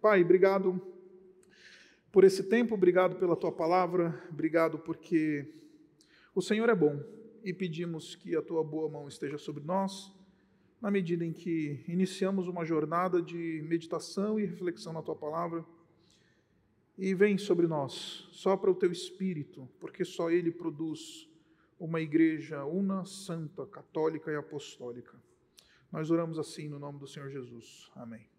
Pai, obrigado por esse tempo, obrigado pela tua palavra, obrigado porque o Senhor é bom e pedimos que a tua boa mão esteja sobre nós, na medida em que iniciamos uma jornada de meditação e reflexão na tua palavra. E vem sobre nós, só para o teu espírito, porque só ele produz uma igreja una, santa, católica e apostólica. Nós oramos assim no nome do Senhor Jesus. Amém.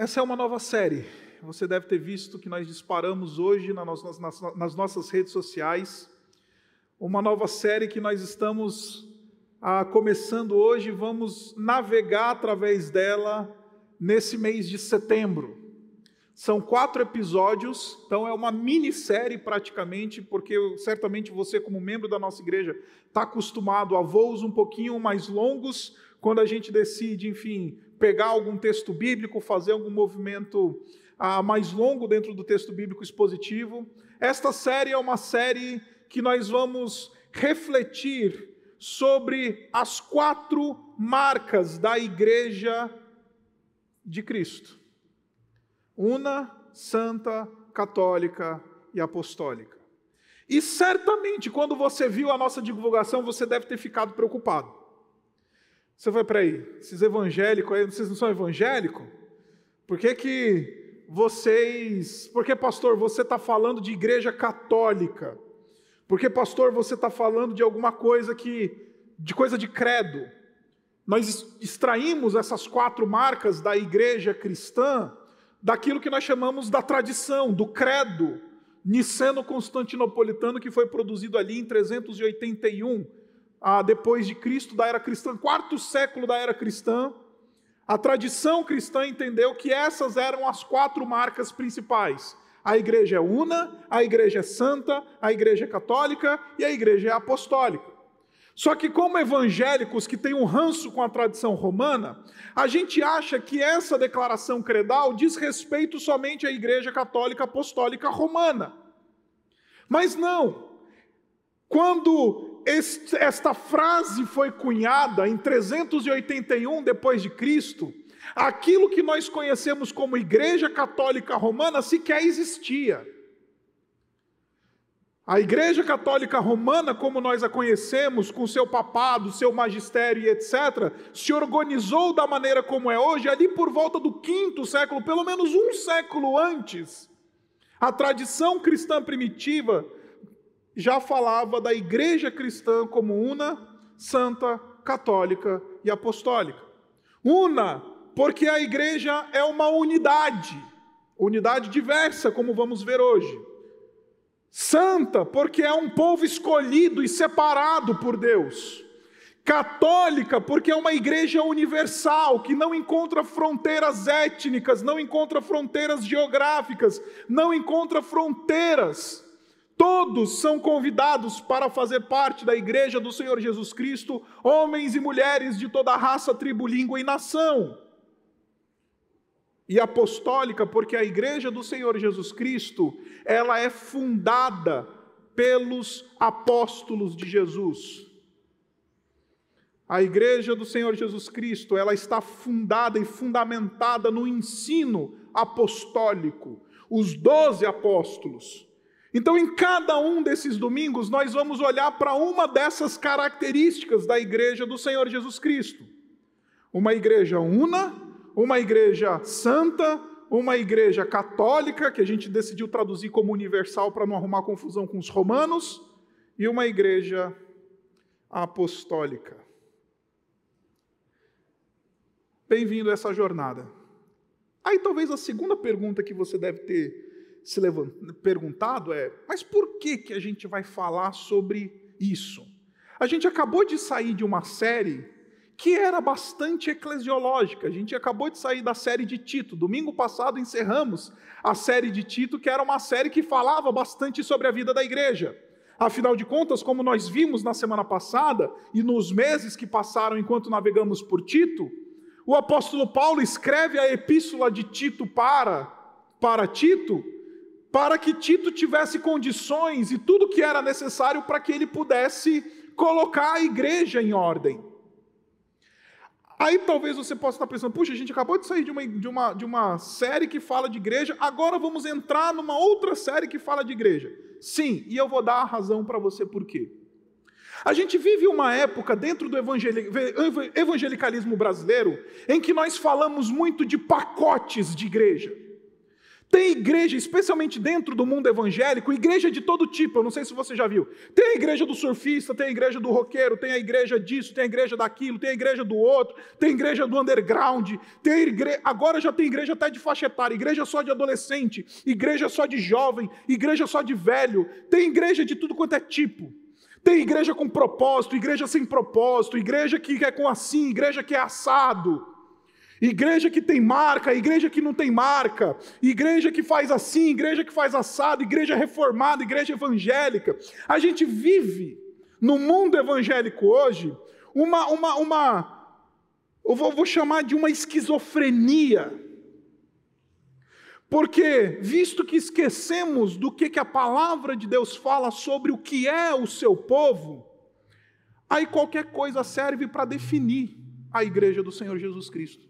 Essa é uma nova série. Você deve ter visto que nós disparamos hoje nas, nossas redes sociais. Uma nova série que nós estamos ah, começando hoje. Vamos navegar através dela nesse mês de setembro. São quatro episódios, então é uma minissérie praticamente, porque certamente você, como membro da nossa igreja, está acostumado a voos um pouquinho mais longos, quando a gente decide, enfim, pegar algum texto bíblico, fazer algum movimento ah, mais longo dentro do texto bíblico expositivo. Esta série é uma série que nós vamos refletir sobre as quatro marcas da igreja de Cristo una, santa, católica e apostólica. E certamente, quando você viu a nossa divulgação, você deve ter ficado preocupado. Você vai para aí, esses evangélicos aí, vocês não são evangélicos? Por que, que vocês. Por que, pastor, você está falando de igreja católica? Por que, pastor, você está falando de alguma coisa que. de coisa de credo? Nós extraímos essas quatro marcas da igreja cristã daquilo que nós chamamos da tradição, do credo niceno-constantinopolitano que foi produzido ali em 381 ah, depois de Cristo, da era cristã, quarto século da era cristã. A tradição cristã entendeu que essas eram as quatro marcas principais. A igreja é una, a igreja é santa, a igreja é católica e a igreja é apostólica. Só que, como evangélicos que têm um ranço com a tradição romana, a gente acha que essa declaração credal diz respeito somente à Igreja Católica Apostólica Romana. Mas não. Quando esta frase foi cunhada em 381 depois de Cristo, aquilo que nós conhecemos como Igreja Católica Romana sequer existia. A Igreja Católica Romana, como nós a conhecemos, com seu papado, seu magistério e etc., se organizou da maneira como é hoje, ali por volta do quinto século, pelo menos um século antes. A tradição cristã primitiva já falava da Igreja cristã como una, santa, católica e apostólica. Una, porque a Igreja é uma unidade, unidade diversa, como vamos ver hoje. Santa, porque é um povo escolhido e separado por Deus. Católica, porque é uma igreja universal que não encontra fronteiras étnicas, não encontra fronteiras geográficas, não encontra fronteiras. Todos são convidados para fazer parte da igreja do Senhor Jesus Cristo, homens e mulheres de toda raça, tribo, língua e nação e apostólica, porque a igreja do Senhor Jesus Cristo, ela é fundada pelos apóstolos de Jesus. A igreja do Senhor Jesus Cristo, ela está fundada e fundamentada no ensino apostólico, os doze apóstolos. Então, em cada um desses domingos, nós vamos olhar para uma dessas características da igreja do Senhor Jesus Cristo. Uma igreja una, uma igreja santa, uma igreja católica, que a gente decidiu traduzir como universal para não arrumar confusão com os romanos, e uma igreja apostólica. Bem-vindo a essa jornada. Aí talvez a segunda pergunta que você deve ter se perguntado é: mas por que, que a gente vai falar sobre isso? A gente acabou de sair de uma série que era bastante eclesiológica. A gente acabou de sair da série de Tito. Domingo passado encerramos a série de Tito, que era uma série que falava bastante sobre a vida da igreja. Afinal de contas, como nós vimos na semana passada e nos meses que passaram enquanto navegamos por Tito, o apóstolo Paulo escreve a epístola de Tito para para Tito, para que Tito tivesse condições e tudo que era necessário para que ele pudesse colocar a igreja em ordem. Aí talvez você possa estar pensando, puxa, a gente acabou de sair de uma, de, uma, de uma série que fala de igreja, agora vamos entrar numa outra série que fala de igreja. Sim, e eu vou dar a razão para você por quê. A gente vive uma época dentro do evangelicalismo brasileiro em que nós falamos muito de pacotes de igreja. Tem igreja, especialmente dentro do mundo evangélico, igreja de todo tipo, eu não sei se você já viu. Tem a igreja do surfista, tem a igreja do roqueiro, tem a igreja disso, tem a igreja daquilo, tem a igreja do outro, tem a igreja do underground, tem igre... agora já tem igreja até de faixa etária, igreja só de adolescente, igreja só de jovem, igreja só de velho, tem igreja de tudo quanto é tipo. Tem igreja com propósito, igreja sem propósito, igreja que é com assim, igreja que é assado. Igreja que tem marca, igreja que não tem marca, igreja que faz assim, igreja que faz assado, igreja reformada, igreja evangélica. A gente vive no mundo evangélico hoje uma, uma, uma eu vou, vou chamar de uma esquizofrenia. Porque, visto que esquecemos do que, que a palavra de Deus fala sobre o que é o seu povo, aí qualquer coisa serve para definir a igreja do Senhor Jesus Cristo.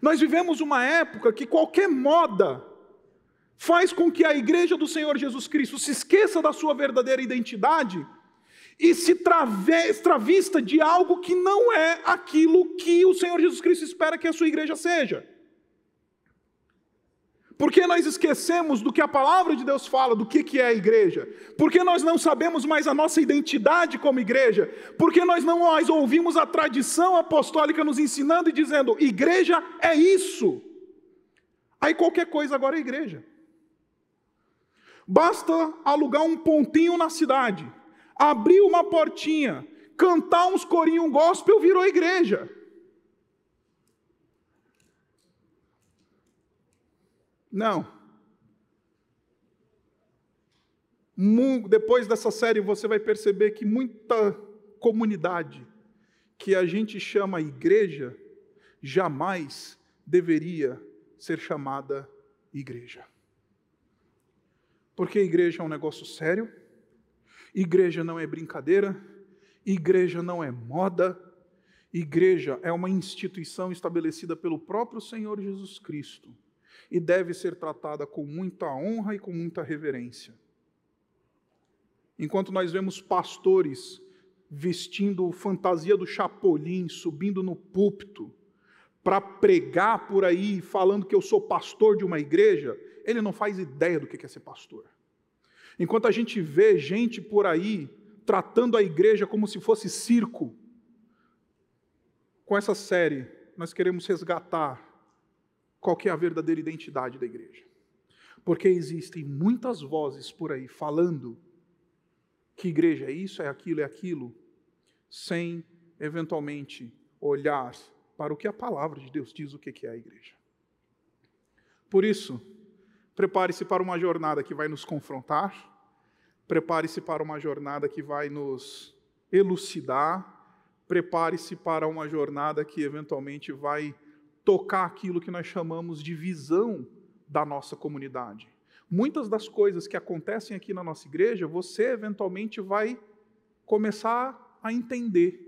Nós vivemos uma época que qualquer moda faz com que a igreja do Senhor Jesus Cristo se esqueça da sua verdadeira identidade e se travesta de algo que não é aquilo que o Senhor Jesus Cristo espera que a sua igreja seja. Porque nós esquecemos do que a palavra de Deus fala, do que, que é a igreja? Porque nós não sabemos mais a nossa identidade como igreja? Porque nós não mais ouvimos a tradição apostólica nos ensinando e dizendo: igreja é isso. Aí qualquer coisa agora é igreja. Basta alugar um pontinho na cidade, abrir uma portinha, cantar uns corinhos gospel, virou igreja. Não. Depois dessa série você vai perceber que muita comunidade que a gente chama igreja jamais deveria ser chamada igreja. Porque igreja é um negócio sério, igreja não é brincadeira, igreja não é moda, igreja é uma instituição estabelecida pelo próprio Senhor Jesus Cristo e deve ser tratada com muita honra e com muita reverência. Enquanto nós vemos pastores vestindo fantasia do chapolim, subindo no púlpito, para pregar por aí, falando que eu sou pastor de uma igreja, ele não faz ideia do que é ser pastor. Enquanto a gente vê gente por aí tratando a igreja como se fosse circo, com essa série, nós queremos resgatar qual é a verdadeira identidade da igreja. Porque existem muitas vozes por aí falando que igreja é isso, é aquilo, é aquilo, sem eventualmente olhar para o que a palavra de Deus diz o que é a igreja. Por isso, prepare-se para uma jornada que vai nos confrontar, prepare-se para uma jornada que vai nos elucidar, prepare-se para uma jornada que eventualmente vai tocar aquilo que nós chamamos de visão da nossa comunidade. Muitas das coisas que acontecem aqui na nossa igreja, você eventualmente vai começar a entender.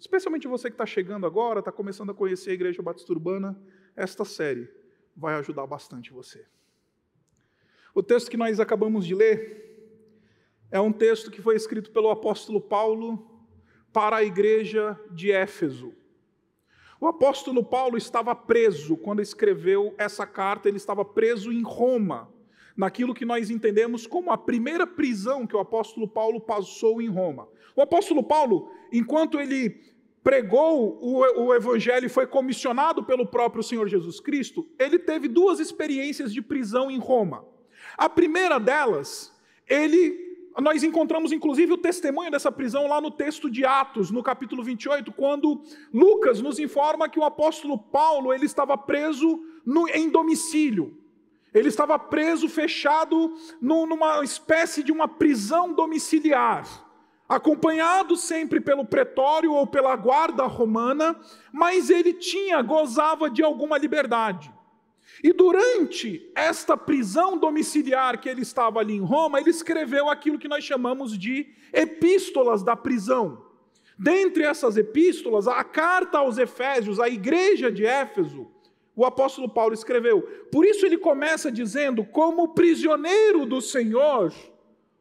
Especialmente você que está chegando agora, está começando a conhecer a Igreja Batista Urbana, esta série vai ajudar bastante você. O texto que nós acabamos de ler é um texto que foi escrito pelo apóstolo Paulo para a igreja de Éfeso. O apóstolo Paulo estava preso quando escreveu essa carta, ele estava preso em Roma, naquilo que nós entendemos como a primeira prisão que o apóstolo Paulo passou em Roma. O apóstolo Paulo, enquanto ele pregou o, o evangelho e foi comissionado pelo próprio Senhor Jesus Cristo, ele teve duas experiências de prisão em Roma. A primeira delas, ele nós encontramos inclusive o testemunho dessa prisão lá no texto de Atos, no capítulo 28, quando Lucas nos informa que o apóstolo Paulo ele estava preso no, em domicílio. Ele estava preso, fechado no, numa espécie de uma prisão domiciliar, acompanhado sempre pelo pretório ou pela guarda romana, mas ele tinha, gozava de alguma liberdade. E durante esta prisão domiciliar que ele estava ali em Roma, ele escreveu aquilo que nós chamamos de epístolas da prisão. Dentre essas epístolas, a carta aos Efésios, a igreja de Éfeso, o apóstolo Paulo escreveu. Por isso ele começa dizendo: Como prisioneiro do Senhor,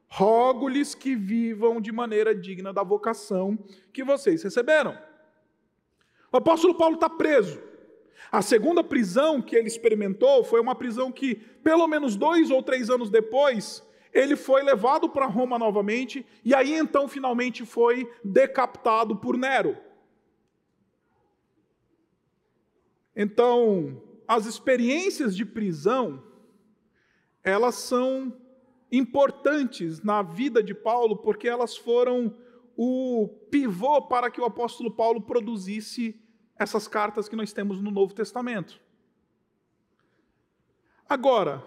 rogo-lhes que vivam de maneira digna da vocação que vocês receberam. O apóstolo Paulo está preso. A segunda prisão que ele experimentou foi uma prisão que, pelo menos dois ou três anos depois, ele foi levado para Roma novamente, e aí então finalmente foi decapitado por Nero. Então, as experiências de prisão, elas são importantes na vida de Paulo, porque elas foram o pivô para que o apóstolo Paulo produzisse essas cartas que nós temos no Novo Testamento. Agora,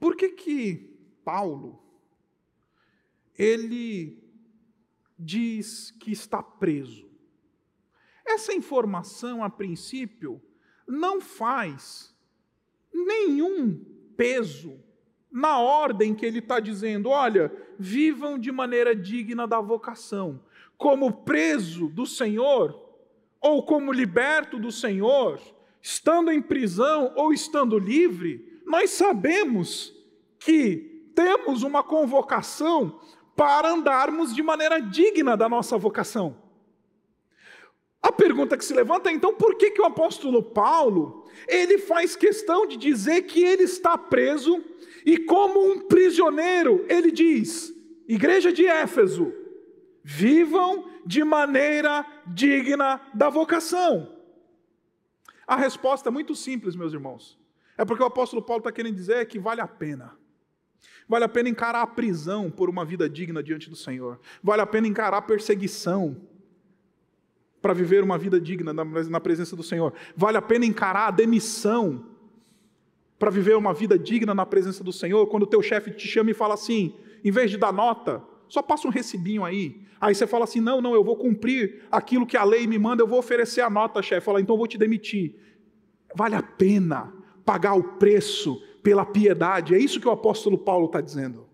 por que que Paulo ele diz que está preso? Essa informação, a princípio, não faz nenhum peso na ordem que ele está dizendo: olha, vivam de maneira digna da vocação, como preso do Senhor, ou como liberto do Senhor, estando em prisão ou estando livre, nós sabemos que temos uma convocação para andarmos de maneira digna da nossa vocação. A pergunta que se levanta é então por que, que o apóstolo Paulo ele faz questão de dizer que ele está preso e como um prisioneiro ele diz, igreja de Éfeso, vivam de maneira digna da vocação. A resposta é muito simples, meus irmãos. É porque o apóstolo Paulo está querendo dizer que vale a pena. Vale a pena encarar a prisão por uma vida digna diante do Senhor. Vale a pena encarar a perseguição para viver uma vida digna na presença do Senhor. Vale a pena encarar a demissão para viver uma vida digna na presença do Senhor. Quando o teu chefe te chama e fala assim, em vez de dar nota, só passa um recibinho aí. Aí você fala assim: não, não, eu vou cumprir aquilo que a lei me manda, eu vou oferecer a nota, chefe. Fala, então eu vou te demitir. Vale a pena pagar o preço pela piedade. É isso que o apóstolo Paulo está dizendo.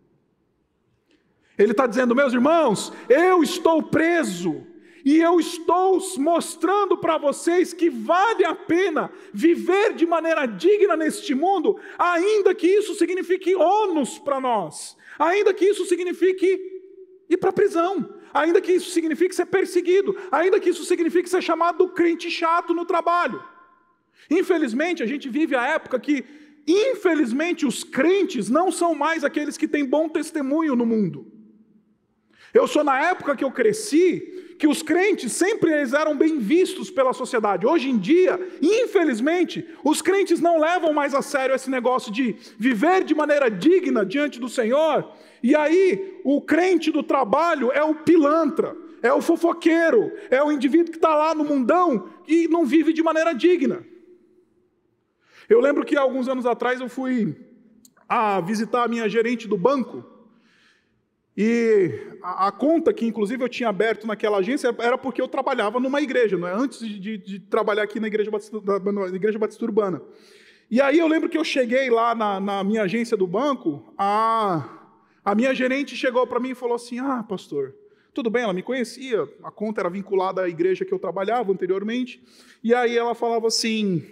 Ele está dizendo, meus irmãos, eu estou preso e eu estou mostrando para vocês que vale a pena viver de maneira digna neste mundo, ainda que isso signifique ônus para nós, ainda que isso signifique ir para a prisão, ainda que isso signifique ser perseguido, ainda que isso signifique ser chamado crente chato no trabalho. Infelizmente, a gente vive a época que, infelizmente, os crentes não são mais aqueles que têm bom testemunho no mundo. Eu sou na época que eu cresci, que os crentes sempre eles eram bem vistos pela sociedade. Hoje em dia, infelizmente, os crentes não levam mais a sério esse negócio de viver de maneira digna diante do Senhor. E aí, o crente do trabalho é o pilantra, é o fofoqueiro, é o indivíduo que está lá no mundão e não vive de maneira digna. Eu lembro que alguns anos atrás eu fui a visitar a minha gerente do banco. E a, a, conta que, inclusive, eu tinha aberto naquela agência era porque eu trabalhava numa igreja, não é? antes de, de, de trabalhar aqui na igreja, Batista, na igreja Batista Urbana. E aí eu lembro que eu cheguei lá na, na minha agência do banco, a, a minha gerente chegou para mim e falou assim: Ah, pastor, tudo bem, ela me conhecia, a conta era vinculada à igreja que eu trabalhava anteriormente. E aí ela falava assim: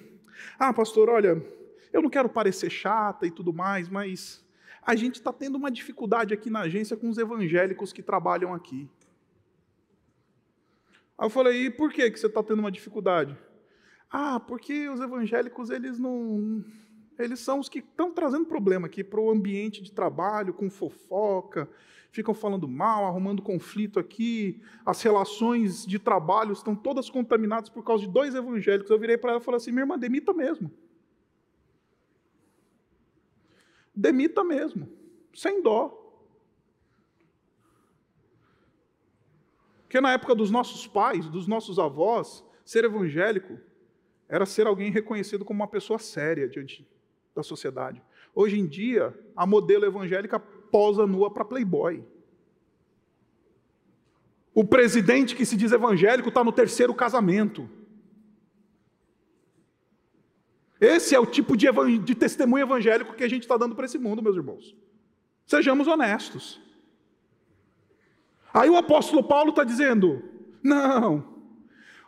Ah, pastor, olha, eu não quero parecer chata e tudo mais, mas a gente está tendo uma dificuldade aqui na agência com os evangélicos que trabalham aqui. Aí eu falei, e por que, que você está tendo uma dificuldade? Ah, porque os evangélicos, eles não. Eles são os que estão trazendo problema aqui para o ambiente de trabalho, com fofoca, ficam falando mal, arrumando conflito aqui, as relações de trabalho estão todas contaminadas por causa de dois evangélicos. Eu virei para ela e falei assim: minha irmã, demita mesmo. Demita mesmo, sem dó. Porque na época dos nossos pais, dos nossos avós, ser evangélico era ser alguém reconhecido como uma pessoa séria diante da sociedade. Hoje em dia, a modelo evangélica posa nua para playboy. O presidente que se diz evangélico está no terceiro casamento. Esse é o tipo de, de testemunho evangélico que a gente está dando para esse mundo, meus irmãos. Sejamos honestos. Aí o apóstolo Paulo está dizendo: não,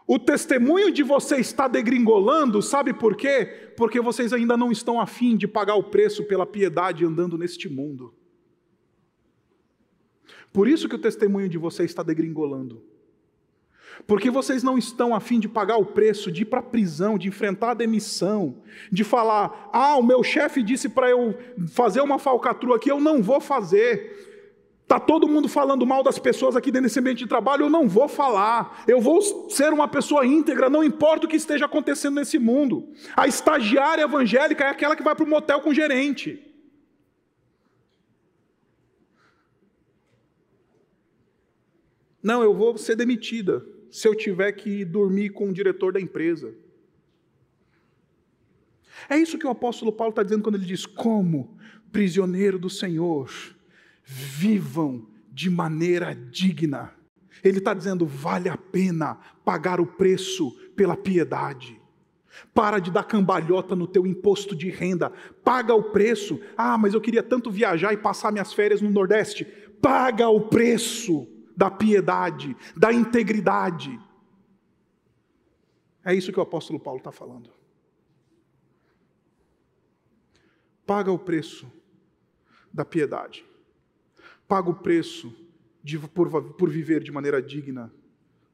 o testemunho de vocês está degringolando, sabe por quê? Porque vocês ainda não estão afim de pagar o preço pela piedade andando neste mundo. Por isso que o testemunho de vocês está degringolando. Porque vocês não estão afim de pagar o preço, de ir para a prisão, de enfrentar a demissão, de falar: ah, o meu chefe disse para eu fazer uma falcatrua aqui, eu não vou fazer. Está todo mundo falando mal das pessoas aqui dentro desse ambiente de trabalho, eu não vou falar. Eu vou ser uma pessoa íntegra, não importa o que esteja acontecendo nesse mundo. A estagiária evangélica é aquela que vai para o motel com o gerente. Não, eu vou ser demitida se eu tiver que dormir com o diretor da empresa. É isso que o apóstolo Paulo está dizendo quando ele diz: como prisioneiro do Senhor, vivam de maneira digna. Ele está dizendo: vale a pena pagar o preço pela piedade. Para de dar cambalhota no teu imposto de renda. Paga o preço. Ah, mas eu queria tanto viajar e passar minhas férias no Nordeste. Paga o preço da piedade, da integridade. É isso que o apóstolo Paulo está falando. Paga o preço da piedade. Paga o preço de, por, por viver de maneira digna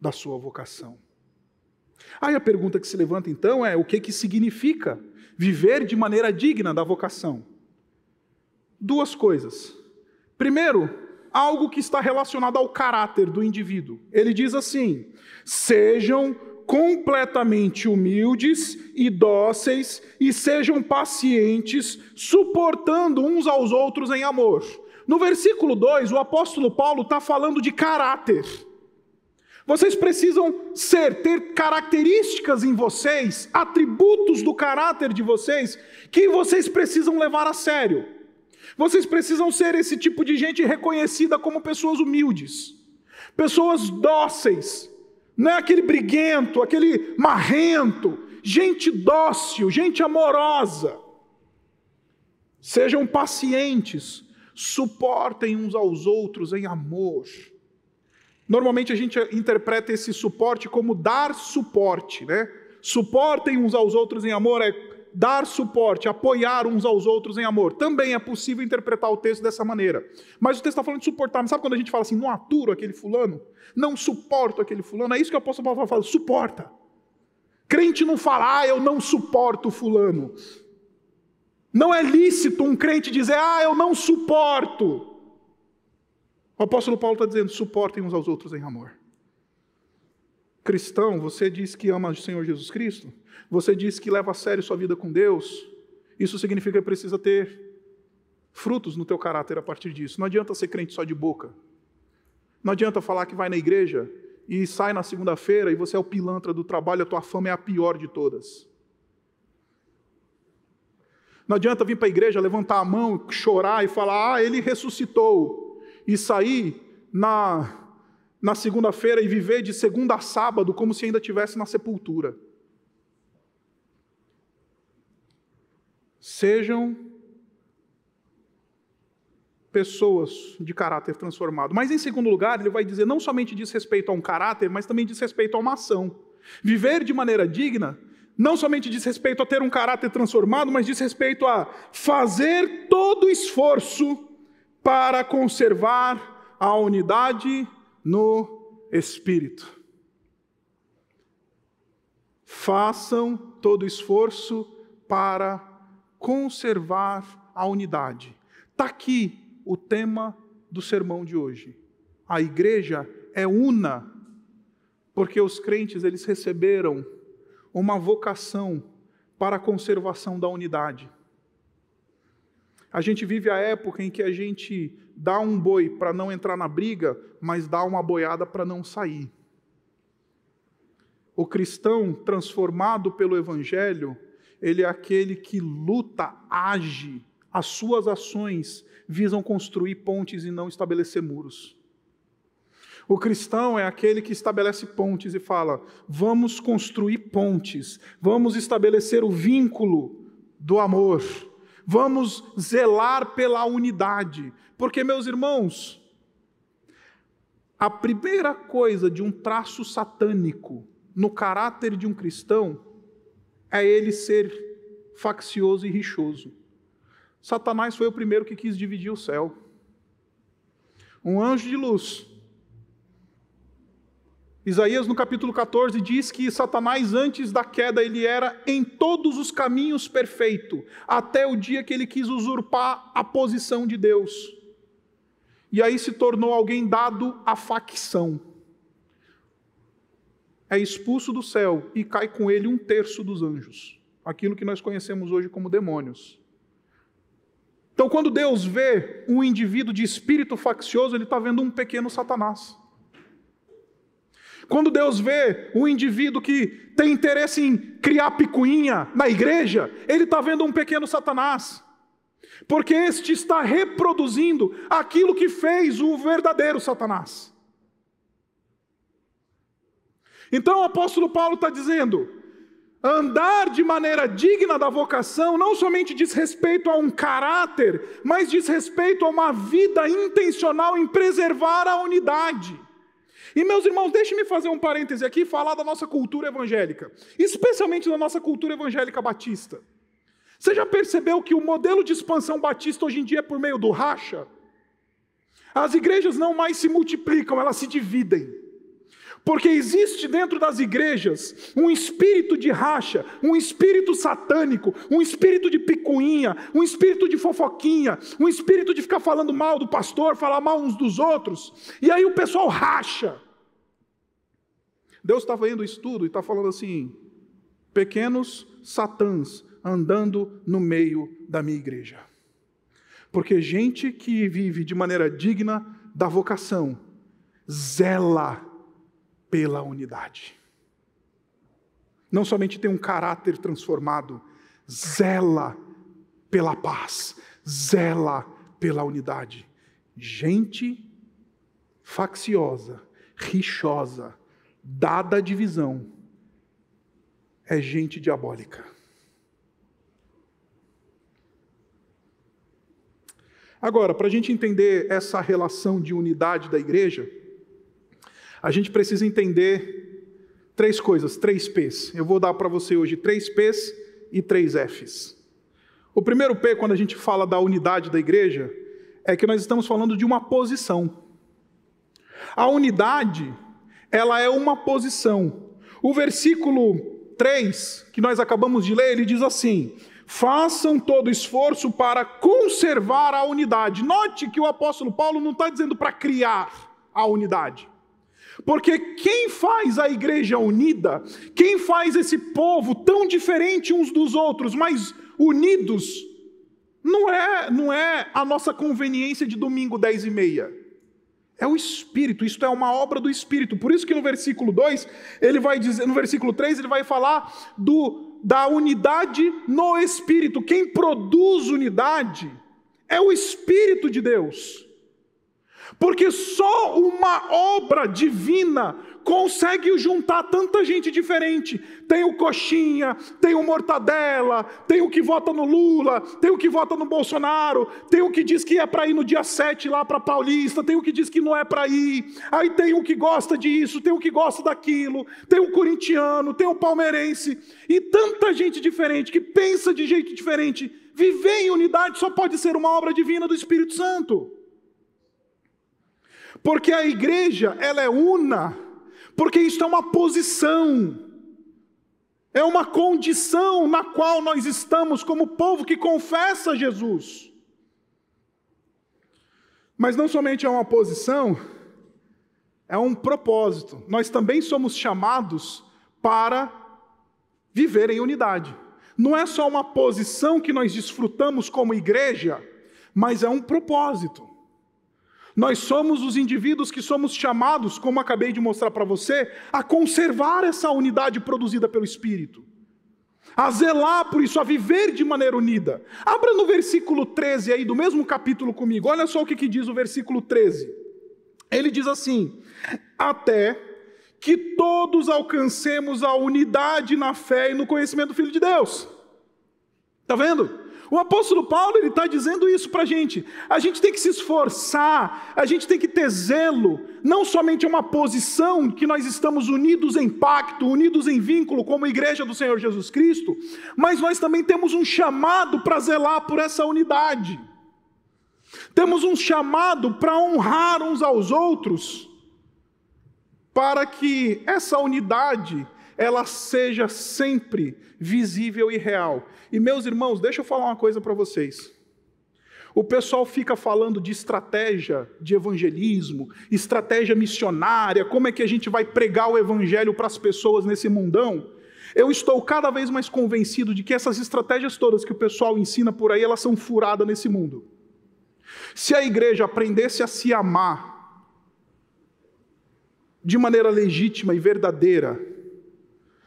da sua vocação. Aí a pergunta que se levanta então é: o que, que significa viver de maneira digna da vocação? Duas coisas. Primeiro, algo que está relacionado ao caráter do indivíduo. Ele diz assim: sejam completamente humildes e dóceis e sejam pacientes, suportando uns aos outros em amor. No versículo 2, o apóstolo Paulo está falando de caráter. Vocês precisam ser, ter características em vocês, atributos do caráter de vocês, que vocês precisam levar a sério. Vocês precisam ser esse tipo de gente reconhecida como pessoas humildes, pessoas dóceis, não é aquele briguento, aquele marrento, gente dócil, gente amorosa. Sejam pacientes, suportem uns aos outros em amor. Normalmente a gente interpreta esse suporte como dar suporte, né? Suportem uns aos outros em amor é dar suporte, apoiar uns aos outros em amor. Também é possível interpretar o texto dessa maneira. Mas o texto está falando de suportar. Mas sabe quando a gente fala assim, não aturo aquele fulano? Não suporto aquele fulano? É isso que o apóstolo Paulo fala, suporta. Crente não fala, ah, eu não suporto fulano. Não é lícito um crente dizer, ah, eu não suporto. O apóstolo Paulo está dizendo, suportem uns aos outros em amor. Cristão, você diz que ama o Senhor Jesus Cristo? Você diz que leva a sério sua vida com Deus? Isso significa que precisa ter frutos no teu caráter a partir disso. Não adianta ser crente só de boca. Não adianta falar que vai na igreja e sai na segunda-feira e você é o pilantra do trabalho, a tua fama é a pior de todas. Não adianta vir para a igreja, levantar a mão, chorar e falar: "Ah, ele ressuscitou" e sair na na segunda-feira e viver de segunda a sábado como se ainda estivesse na sepultura. Sejam pessoas de caráter transformado. Mas, em segundo lugar, ele vai dizer não somente diz respeito a um caráter, mas também diz respeito a uma ação. Viver de maneira digna não somente diz respeito a ter um caráter transformado, mas diz respeito a fazer todo o esforço para conservar a unidade no Espírito. Façam todo esforço para conservar a unidade. Está aqui o tema do sermão de hoje. A igreja é una, porque os crentes eles receberam uma vocação para a conservação da unidade. A gente vive a época em que a gente dá um boi para não entrar na briga, mas dá uma boiada para não sair. O cristão transformado pelo Evangelho, ele é aquele que luta, age, as suas ações visam construir pontes e não estabelecer muros. O cristão é aquele que estabelece pontes e fala: vamos construir pontes, vamos estabelecer o vínculo do amor, vamos zelar pela unidade, porque, meus irmãos, a primeira coisa de um traço satânico no caráter de um cristão é ele ser faccioso e rixoso. Satanás foi o primeiro que quis dividir o céu. Um anjo de luz. Isaías no capítulo 14 diz que Satanás antes da queda ele era em todos os caminhos perfeito, até o dia que ele quis usurpar a posição de Deus. E aí se tornou alguém dado à facção. É expulso do céu e cai com ele um terço dos anjos, aquilo que nós conhecemos hoje como demônios. Então, quando Deus vê um indivíduo de espírito faccioso, ele está vendo um pequeno Satanás. Quando Deus vê um indivíduo que tem interesse em criar picuinha na igreja, ele está vendo um pequeno Satanás. Porque este está reproduzindo aquilo que fez o verdadeiro Satanás. Então o apóstolo Paulo está dizendo: Andar de maneira digna da vocação não somente diz respeito a um caráter, mas diz respeito a uma vida intencional em preservar a unidade. E meus irmãos, deixe-me fazer um parêntese aqui e falar da nossa cultura evangélica, especialmente da nossa cultura evangélica batista. Você já percebeu que o modelo de expansão batista hoje em dia é por meio do racha? As igrejas não mais se multiplicam, elas se dividem. Porque existe dentro das igrejas um espírito de racha, um espírito satânico, um espírito de picuinha, um espírito de fofoquinha, um espírito de ficar falando mal do pastor, falar mal uns dos outros. E aí o pessoal racha. Deus está vendo isso tudo e está falando assim: pequenos satãs andando no meio da minha igreja. Porque gente que vive de maneira digna da vocação, zela pela unidade. Não somente tem um caráter transformado, zela pela paz, zela pela unidade. Gente facciosa, rixosa, dada a divisão, é gente diabólica. Agora, para a gente entender essa relação de unidade da igreja, a gente precisa entender três coisas, três P's. Eu vou dar para você hoje três P's e três F's. O primeiro P, quando a gente fala da unidade da igreja, é que nós estamos falando de uma posição. A unidade, ela é uma posição. O versículo 3, que nós acabamos de ler, ele diz assim: façam todo esforço para conservar a unidade. Note que o apóstolo Paulo não está dizendo para criar a unidade. Porque quem faz a igreja unida, quem faz esse povo tão diferente uns dos outros, mas unidos, não é, não é a nossa conveniência de domingo 10 e meia. É o Espírito, isto é uma obra do Espírito. Por isso que no versículo 2, ele vai dizer, no versículo 3, ele vai falar do, da unidade no Espírito. Quem produz unidade é o Espírito de Deus. Porque só uma obra divina consegue juntar tanta gente diferente. Tem o Coxinha, tem o Mortadela, tem o que vota no Lula, tem o que vota no Bolsonaro, tem o que diz que é para ir no dia 7 lá para Paulista, tem o que diz que não é para ir. Aí tem o que gosta disso, tem o que gosta daquilo, tem o corintiano, tem o palmeirense e tanta gente diferente que pensa de jeito diferente. Viver em unidade só pode ser uma obra divina do Espírito Santo. Porque a igreja, ela é una, porque isso é uma posição, é uma condição na qual nós estamos como povo que confessa Jesus. Mas não somente é uma posição, é um propósito. Nós também somos chamados para viver em unidade. Não é só uma posição que nós desfrutamos como igreja, mas é um propósito. Nós somos os indivíduos que somos chamados, como acabei de mostrar para você, a conservar essa unidade produzida pelo Espírito, a zelar por isso, a viver de maneira unida. Abra no versículo 13 aí do mesmo capítulo comigo, olha só o que, que diz o versículo 13. Ele diz assim: Até que todos alcancemos a unidade na fé e no conhecimento do Filho de Deus. Está vendo? O apóstolo Paulo ele está dizendo isso para a gente. A gente tem que se esforçar, a gente tem que ter zelo, não somente uma posição que nós estamos unidos em pacto, unidos em vínculo como igreja do Senhor Jesus Cristo, mas nós também temos um chamado para zelar por essa unidade. Temos um chamado para honrar uns aos outros, para que essa unidade ela seja sempre visível e real. E meus irmãos, deixa eu falar uma coisa para vocês. O pessoal fica falando de estratégia de evangelismo, estratégia missionária, como é que a gente vai pregar o evangelho para as pessoas nesse mundão. Eu estou cada vez mais convencido de que essas estratégias todas que o pessoal ensina por aí, elas são furadas nesse mundo. Se a igreja aprendesse a se amar de maneira legítima e verdadeira,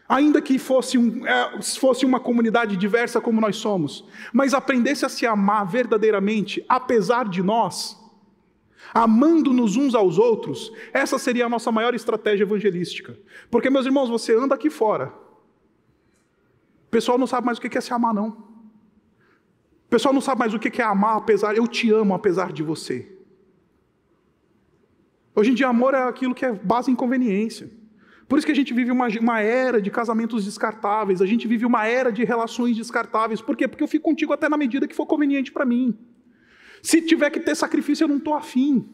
ainda que fosse, um, é, fosse uma comunidade diversa como nós somos, mas aprendesse a se amar verdadeiramente, apesar de nós, amando-nos uns aos outros, essa seria a nossa maior estratégia evangelística. Porque, meus irmãos, você anda aqui fora, o pessoal não sabe mais o que é se amar, não. O pessoal não sabe mais o que é amar, apesar, eu te amo apesar de você. Hoje em dia, amor é aquilo que é base em conveniência. Por isso que a gente vive uma, uma era de casamentos descartáveis, a gente vive uma era de relações descartáveis. Por quê? Porque eu fico contigo até na medida que for conveniente para mim. Se tiver que ter sacrifício, eu não estou afim.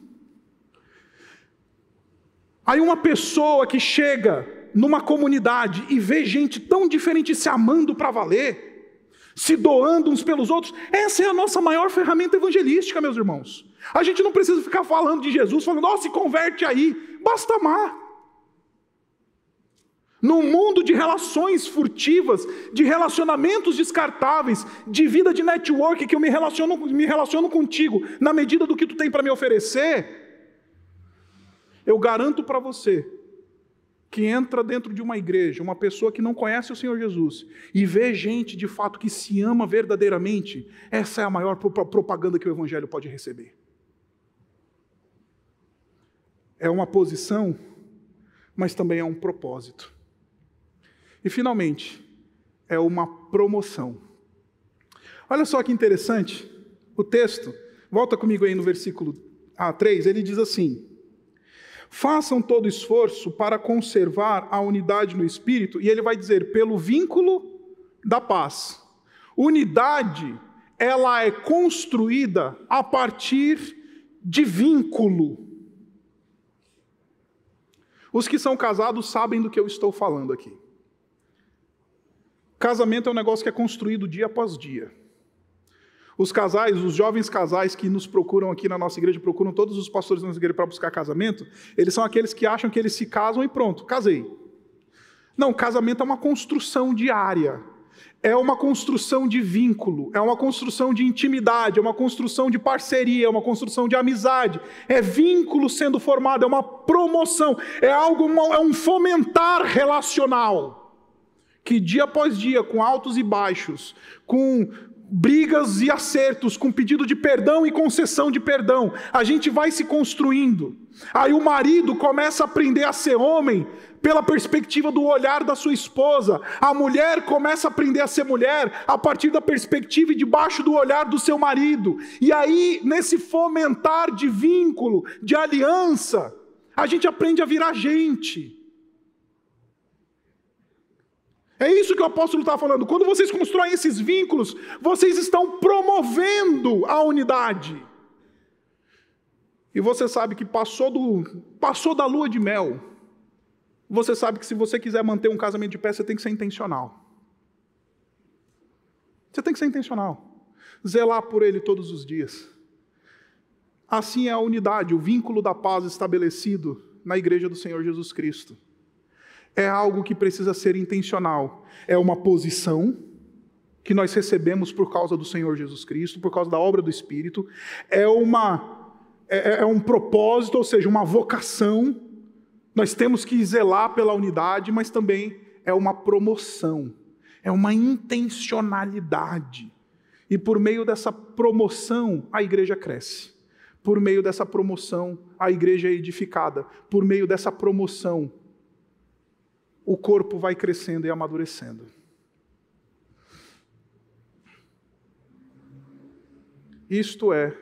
Aí uma pessoa que chega numa comunidade e vê gente tão diferente se amando para valer, se doando uns pelos outros, essa é a nossa maior ferramenta evangelística, meus irmãos. A gente não precisa ficar falando de Jesus, falando, ó, oh, se converte aí, basta amar. Num mundo de relações furtivas, de relacionamentos descartáveis, de vida de network que eu me relaciono, me relaciono contigo na medida do que tu tem para me oferecer, eu garanto para você que entra dentro de uma igreja, uma pessoa que não conhece o Senhor Jesus e vê gente de fato que se ama verdadeiramente, essa é a maior propaganda que o Evangelho pode receber. É uma posição, mas também é um propósito. E, finalmente, é uma promoção. Olha só que interessante, o texto, volta comigo aí no versículo A3, ele diz assim: Façam todo esforço para conservar a unidade no espírito, e ele vai dizer, pelo vínculo da paz. Unidade, ela é construída a partir de vínculo. Os que são casados sabem do que eu estou falando aqui. Casamento é um negócio que é construído dia após dia. Os casais, os jovens casais que nos procuram aqui na nossa igreja, procuram todos os pastores da nossa igreja para buscar casamento, eles são aqueles que acham que eles se casam e pronto, casei. Não, casamento é uma construção diária. É uma construção de vínculo, é uma construção de intimidade, é uma construção de parceria, é uma construção de amizade, é vínculo sendo formado, é uma promoção, é algo, é um fomentar relacional que dia após dia, com altos e baixos, com brigas e acertos, com pedido de perdão e concessão de perdão, a gente vai se construindo. Aí o marido começa a aprender a ser homem pela perspectiva do olhar da sua esposa. A mulher começa a aprender a ser mulher a partir da perspectiva e debaixo do olhar do seu marido. E aí, nesse fomentar de vínculo, de aliança, a gente aprende a virar gente. É isso que o apóstolo está falando. Quando vocês constroem esses vínculos, vocês estão promovendo a unidade. E você sabe que passou, do, passou da lua de mel. Você sabe que se você quiser manter um casamento de pé, você tem que ser intencional. Você tem que ser intencional. Zelar por ele todos os dias. Assim é a unidade, o vínculo da paz estabelecido na igreja do Senhor Jesus Cristo é algo que precisa ser intencional. É uma posição que nós recebemos por causa do Senhor Jesus Cristo, por causa da obra do Espírito. É uma é, é, é um propósito, ou seja, uma vocação. Nós temos que zelar pela unidade, mas também é uma promoção, é uma intencionalidade. E por meio dessa promoção, a igreja cresce. Por meio dessa promoção, a igreja é edificada. Por meio dessa promoção, o corpo vai crescendo e amadurecendo. Isto é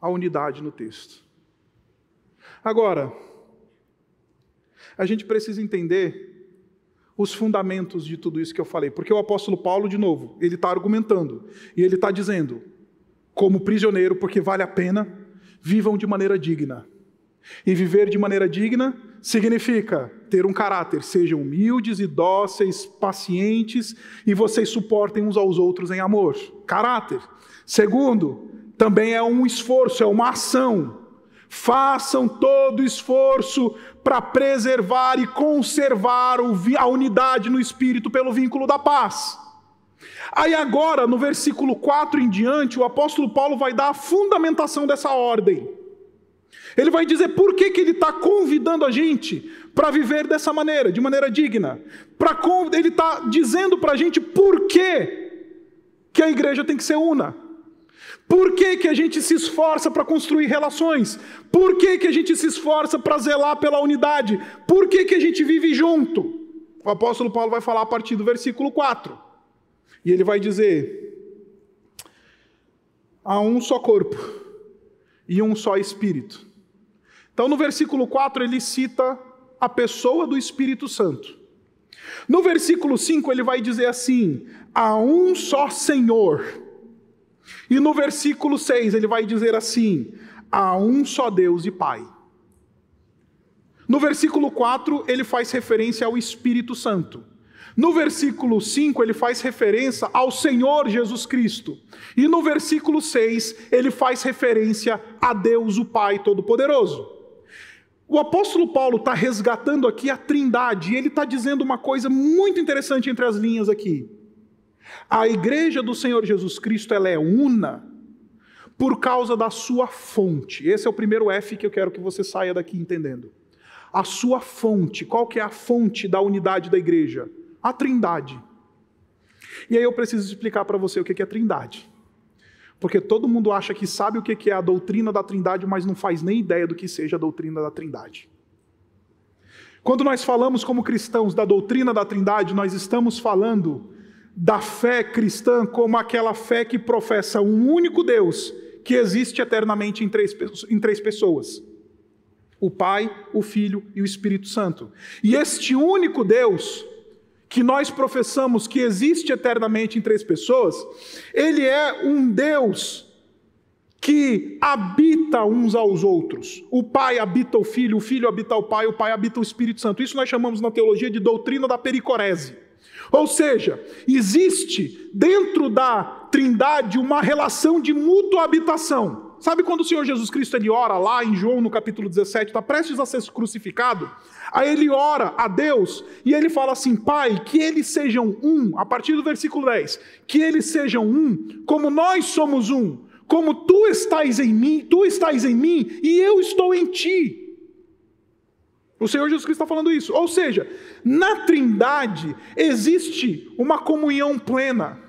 a unidade no texto. Agora, a gente precisa entender os fundamentos de tudo isso que eu falei, porque o apóstolo Paulo, de novo, ele está argumentando e ele está dizendo, como prisioneiro, porque vale a pena, vivam de maneira digna. E viver de maneira digna significa ter um caráter, sejam humildes e dóceis, pacientes e vocês suportem uns aos outros em amor. Caráter. Segundo, também é um esforço, é uma ação. Façam todo esforço para preservar e conservar a unidade no espírito pelo vínculo da paz. Aí agora, no versículo 4 em diante, o apóstolo Paulo vai dar a fundamentação dessa ordem. Ele vai dizer por que, que ele está convidando a gente para viver dessa maneira, de maneira digna. Ele está dizendo para a gente por que, que a igreja tem que ser una. Por que, que a gente se esforça para construir relações? Por que, que a gente se esforça para zelar pela unidade? Por que, que a gente vive junto? O apóstolo Paulo vai falar a partir do versículo 4. E ele vai dizer: há um só corpo e um só espírito. Então, no versículo 4, ele cita a pessoa do Espírito Santo. No versículo 5, ele vai dizer assim: há um só Senhor. E no versículo 6, ele vai dizer assim: há um só Deus e Pai. No versículo 4, ele faz referência ao Espírito Santo. No versículo 5, ele faz referência ao Senhor Jesus Cristo. E no versículo 6, ele faz referência a Deus, o Pai Todo-Poderoso. O apóstolo Paulo está resgatando aqui a trindade, e ele está dizendo uma coisa muito interessante entre as linhas aqui. A igreja do Senhor Jesus Cristo ela é una por causa da sua fonte. Esse é o primeiro F que eu quero que você saia daqui entendendo. A sua fonte. Qual que é a fonte da unidade da igreja? A Trindade. E aí eu preciso explicar para você o que é a Trindade. Porque todo mundo acha que sabe o que é a doutrina da Trindade, mas não faz nem ideia do que seja a doutrina da Trindade. Quando nós falamos como cristãos da doutrina da Trindade, nós estamos falando da fé cristã como aquela fé que professa um único Deus que existe eternamente em três, em três pessoas: o Pai, o Filho e o Espírito Santo. E este único Deus que nós professamos que existe eternamente em três pessoas, ele é um Deus que habita uns aos outros. O Pai habita o Filho, o Filho habita o Pai, o Pai habita o Espírito Santo. Isso nós chamamos na teologia de doutrina da pericorese. Ou seja, existe dentro da Trindade uma relação de mútua habitação. Sabe quando o Senhor Jesus Cristo ele ora lá em João no capítulo 17, está prestes a ser crucificado? Aí ele ora a Deus e ele fala assim: Pai, que eles sejam um, a partir do versículo 10, que eles sejam um, como nós somos um, como tu estás em mim, tu estás em mim e eu estou em ti. O Senhor Jesus Cristo está falando isso. Ou seja, na Trindade existe uma comunhão plena.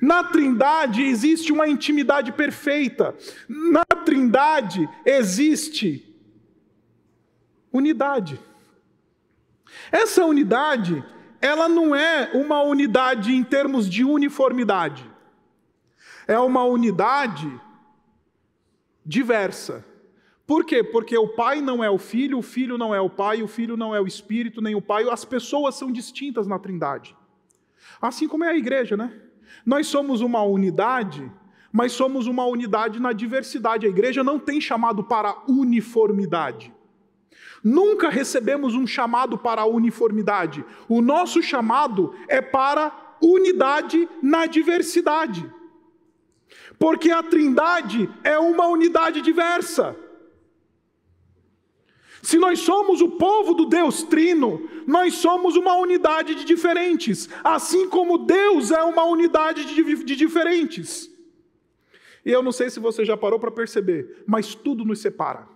Na Trindade existe uma intimidade perfeita. Na Trindade existe unidade. Essa unidade, ela não é uma unidade em termos de uniformidade. É uma unidade diversa. Por quê? Porque o pai não é o filho, o filho não é o pai, o filho não é o espírito, nem o pai. As pessoas são distintas na Trindade. Assim como é a igreja, né? Nós somos uma unidade, mas somos uma unidade na diversidade. A igreja não tem chamado para uniformidade. Nunca recebemos um chamado para uniformidade. O nosso chamado é para unidade na diversidade. Porque a Trindade é uma unidade diversa. Se nós somos o povo do Deus Trino, nós somos uma unidade de diferentes, assim como Deus é uma unidade de, de diferentes. E eu não sei se você já parou para perceber, mas tudo nos separa.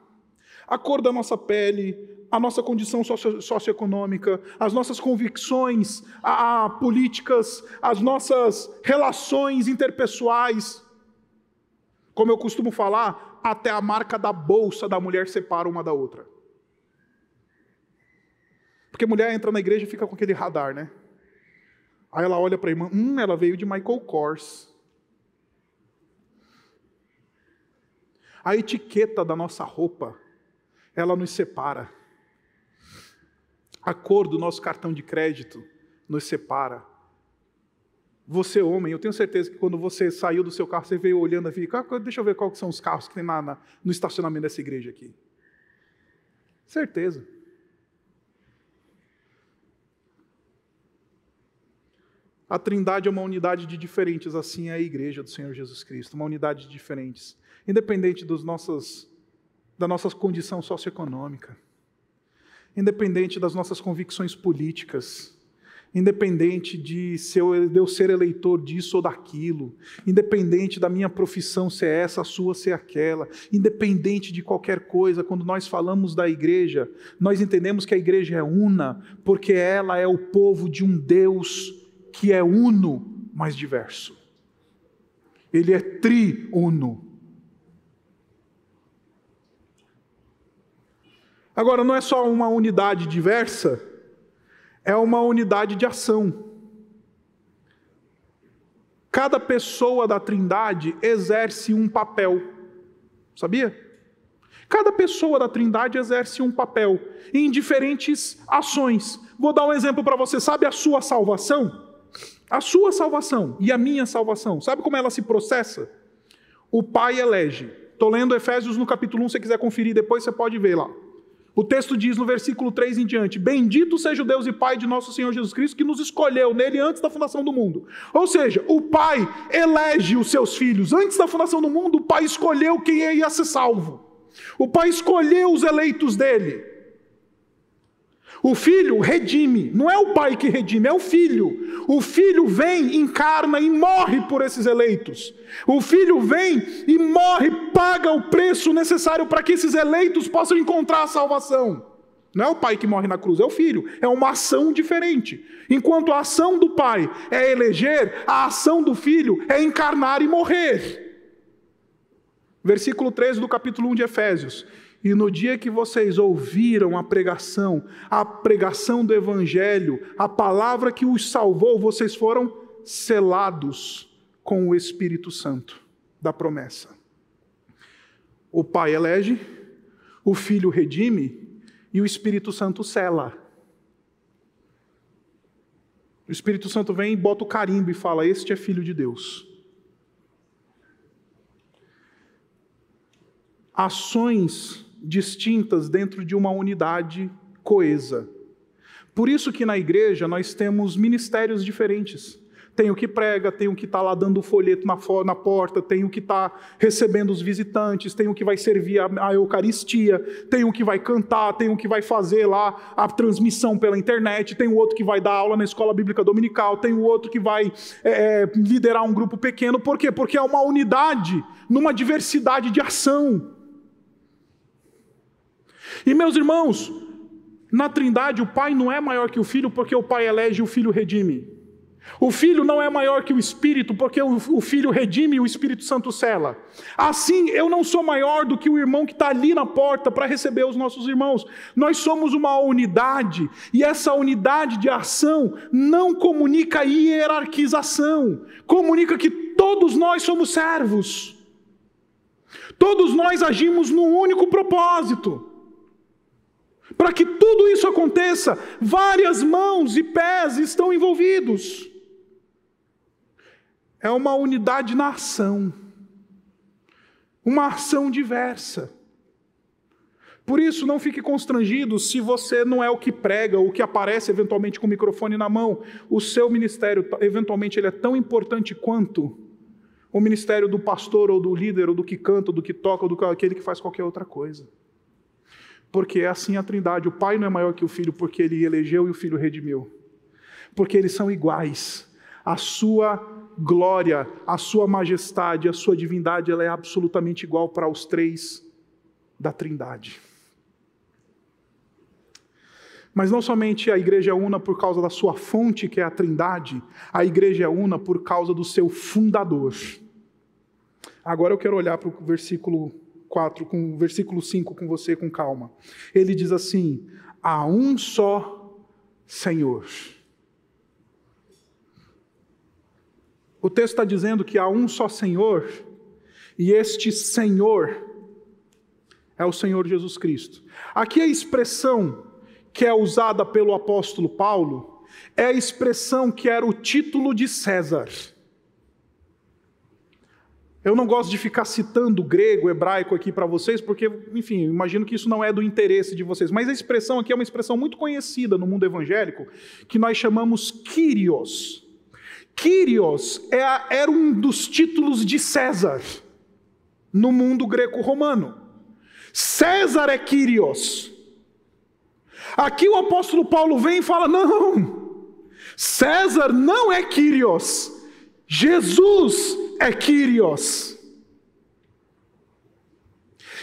A cor da nossa pele, a nossa condição socio socioeconômica, as nossas convicções a, a políticas, as nossas relações interpessoais. Como eu costumo falar, até a marca da bolsa da mulher separa uma da outra. Porque mulher entra na igreja e fica com aquele radar, né? Aí ela olha para a irmã, hum, ela veio de Michael Kors. A etiqueta da nossa roupa, ela nos separa. A cor do nosso cartão de crédito nos separa. Você, homem, eu tenho certeza que quando você saiu do seu carro, você veio olhando e ah, deixa eu ver quais são os carros que tem na, na, no estacionamento dessa igreja aqui. Certeza. A Trindade é uma unidade de diferentes, assim é a igreja do Senhor Jesus Cristo, uma unidade de diferentes, independente dos nossos, da nossa condição socioeconômica, independente das nossas convicções políticas, independente de, se eu, de eu ser eleitor disso ou daquilo, independente da minha profissão ser essa, a sua ser aquela, independente de qualquer coisa, quando nós falamos da igreja, nós entendemos que a igreja é una, porque ela é o povo de um Deus que é uno, mas diverso. Ele é triuno. Agora, não é só uma unidade diversa, é uma unidade de ação. Cada pessoa da Trindade exerce um papel, sabia? Cada pessoa da Trindade exerce um papel em diferentes ações. Vou dar um exemplo para você. Sabe a sua salvação? A sua salvação e a minha salvação. Sabe como ela se processa? O Pai elege. Estou lendo Efésios no capítulo 1, se você quiser conferir depois, você pode ver lá. O texto diz no versículo 3 em diante: Bendito seja o Deus e Pai de nosso Senhor Jesus Cristo, que nos escolheu nele antes da fundação do mundo. Ou seja, o Pai elege os seus filhos. Antes da fundação do mundo, o Pai escolheu quem ia ser salvo. O Pai escolheu os eleitos dele. O filho redime, não é o pai que redime, é o filho. O filho vem, encarna e morre por esses eleitos. O filho vem e morre, paga o preço necessário para que esses eleitos possam encontrar a salvação. Não é o pai que morre na cruz, é o filho. É uma ação diferente. Enquanto a ação do pai é eleger, a ação do filho é encarnar e morrer. Versículo 13 do capítulo 1 de Efésios. E no dia que vocês ouviram a pregação, a pregação do Evangelho, a palavra que os salvou, vocês foram selados com o Espírito Santo da promessa. O Pai elege, o Filho redime e o Espírito Santo sela. O Espírito Santo vem e bota o carimbo e fala: Este é filho de Deus. Ações distintas dentro de uma unidade coesa. Por isso que na igreja nós temos ministérios diferentes. Tem o que prega, tem o que está lá dando o folheto na, na, porta, tem o que está recebendo os visitantes, tem o que vai servir a, a, Eucaristia, tem o que vai cantar, tem o que vai fazer lá a transmissão pela internet, tem o outro que vai dar aula na escola bíblica dominical, tem o outro que vai é, é liderar um grupo pequeno. Por quê? Porque é uma unidade numa diversidade de ação. E meus irmãos, na Trindade o Pai não é maior que o Filho porque o Pai elege e o Filho redime. O Filho não é maior que o Espírito porque o Filho redime e o Espírito Santo cela. Assim, eu não sou maior do que o irmão que está ali na porta para receber os nossos irmãos. Nós somos uma unidade e essa unidade de ação não comunica hierarquização, comunica que todos nós somos servos. Todos nós agimos num único propósito. Para que tudo isso aconteça, várias mãos e pés estão envolvidos. É uma unidade na ação, uma ação diversa. Por isso, não fique constrangido se você não é o que prega, ou que aparece eventualmente com o microfone na mão. O seu ministério, eventualmente, ele é tão importante quanto o ministério do pastor, ou do líder, ou do que canta, ou do que toca, ou do aquele que faz qualquer outra coisa porque é assim a Trindade. O Pai não é maior que o Filho porque ele elegeu e o Filho redimiu. Porque eles são iguais. A sua glória, a sua majestade, a sua divindade, ela é absolutamente igual para os três da Trindade. Mas não somente a igreja é una por causa da sua fonte, que é a Trindade, a igreja é una por causa do seu fundador. Agora eu quero olhar para o versículo 4, com versículo 5 com você com calma. Ele diz assim: há um só Senhor. O texto está dizendo que há um só Senhor, e este Senhor é o Senhor Jesus Cristo. Aqui a expressão que é usada pelo apóstolo Paulo é a expressão que era o título de César. Eu não gosto de ficar citando grego, hebraico aqui para vocês, porque, enfim, imagino que isso não é do interesse de vocês. Mas a expressão aqui é uma expressão muito conhecida no mundo evangélico, que nós chamamos Kyrios. Kyrios é era um dos títulos de César no mundo greco-romano. César é Kyrios. Aqui o apóstolo Paulo vem e fala: não, César não é Kyrios, Jesus é Kyrios.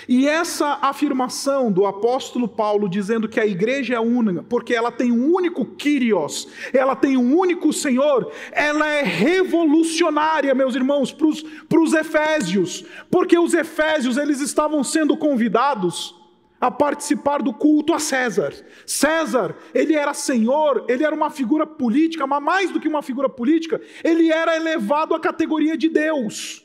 E essa afirmação do apóstolo Paulo dizendo que a igreja é única, porque ela tem um único Kyrios, ela tem um único Senhor, ela é revolucionária, meus irmãos, para os efésios, porque os efésios eles estavam sendo convidados a participar do culto a César. César, ele era senhor, ele era uma figura política, mas mais do que uma figura política, ele era elevado à categoria de Deus.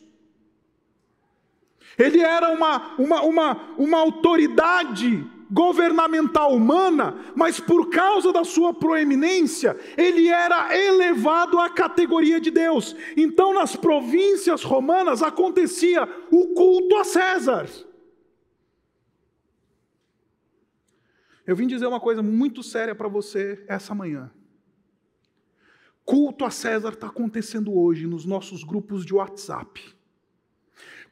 Ele era uma, uma, uma, uma autoridade governamental humana, mas por causa da sua proeminência, ele era elevado à categoria de Deus. Então, nas províncias romanas acontecia o culto a César. Eu vim dizer uma coisa muito séria para você essa manhã. Culto a César está acontecendo hoje nos nossos grupos de WhatsApp.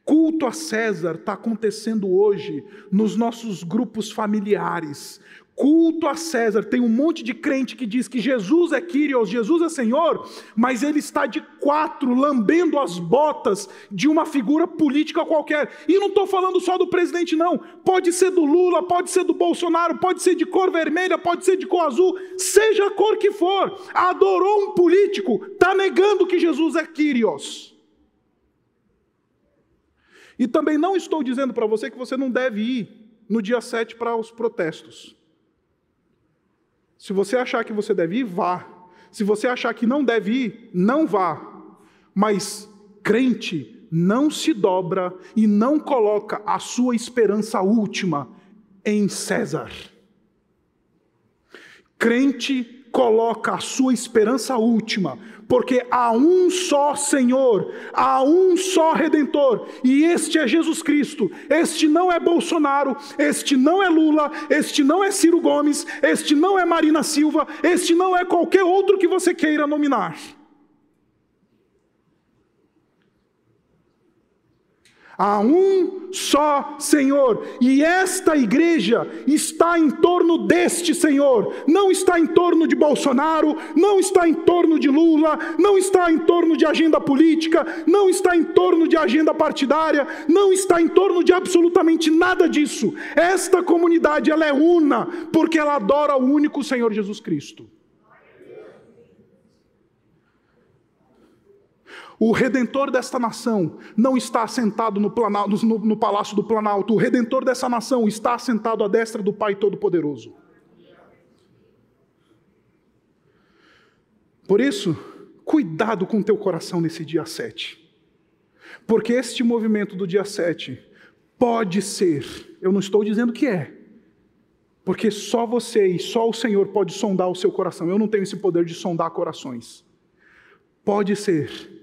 Culto a César está acontecendo hoje nos nossos grupos familiares. Culto a César. Tem um monte de crente que diz que Jesus é Kyrios, Jesus é Senhor, mas ele está de quatro, lambendo as botas de uma figura política qualquer. E não estou falando só do presidente, não. Pode ser do Lula, pode ser do Bolsonaro, pode ser de cor vermelha, pode ser de cor azul, seja a cor que for. Adorou um político, está negando que Jesus é Kyrios. E também não estou dizendo para você que você não deve ir no dia 7 para os protestos. Se você achar que você deve ir, vá. Se você achar que não deve ir, não vá. Mas crente não se dobra e não coloca a sua esperança última em César. Crente coloca a sua esperança última, porque há um só Senhor, há um só Redentor, e este é Jesus Cristo. Este não é Bolsonaro, este não é Lula, este não é Ciro Gomes, este não é Marina Silva, este não é qualquer outro que você queira nominar. Há um só Senhor, e esta igreja está em torno deste Senhor, não está em torno de Bolsonaro, não está em torno de Lula, não está em torno de agenda política, não está em torno de agenda partidária, não está em torno de absolutamente nada disso. Esta comunidade ela é una, porque ela adora o único Senhor Jesus Cristo. O redentor desta nação não está assentado no, planalto, no, no, palácio do Planalto. O redentor dessa nação está assentado à destra do Pai Todo-Poderoso. Por isso, cuidado com teu coração nesse dia 7. Porque este movimento do dia 7 pode ser, eu não estou dizendo que é, porque só você e só o Senhor pode sondar o seu coração. Eu não tenho esse poder de sondar corações. Pode ser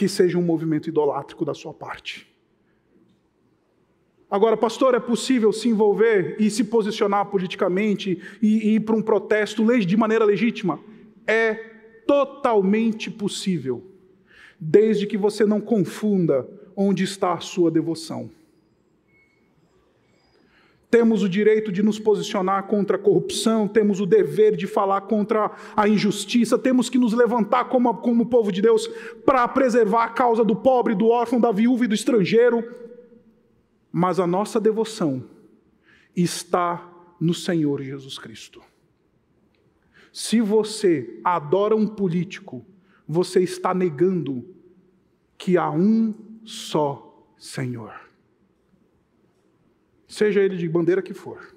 que seja um movimento idolátrico da sua parte. Agora, pastor, é possível se envolver e se posicionar politicamente e, e ir para um protesto de maneira legítima? É totalmente possível, desde que você não confunda onde está a sua devoção. Temos o direito de nos posicionar contra a corrupção, temos o dever de falar contra a injustiça, temos que nos levantar como, como povo de Deus para preservar a causa do pobre, do órfão, da viúva e do estrangeiro. Mas a nossa devoção está no Senhor Jesus Cristo. Se você adora um político, você está negando que há um só Senhor seja ele de bandeira que for.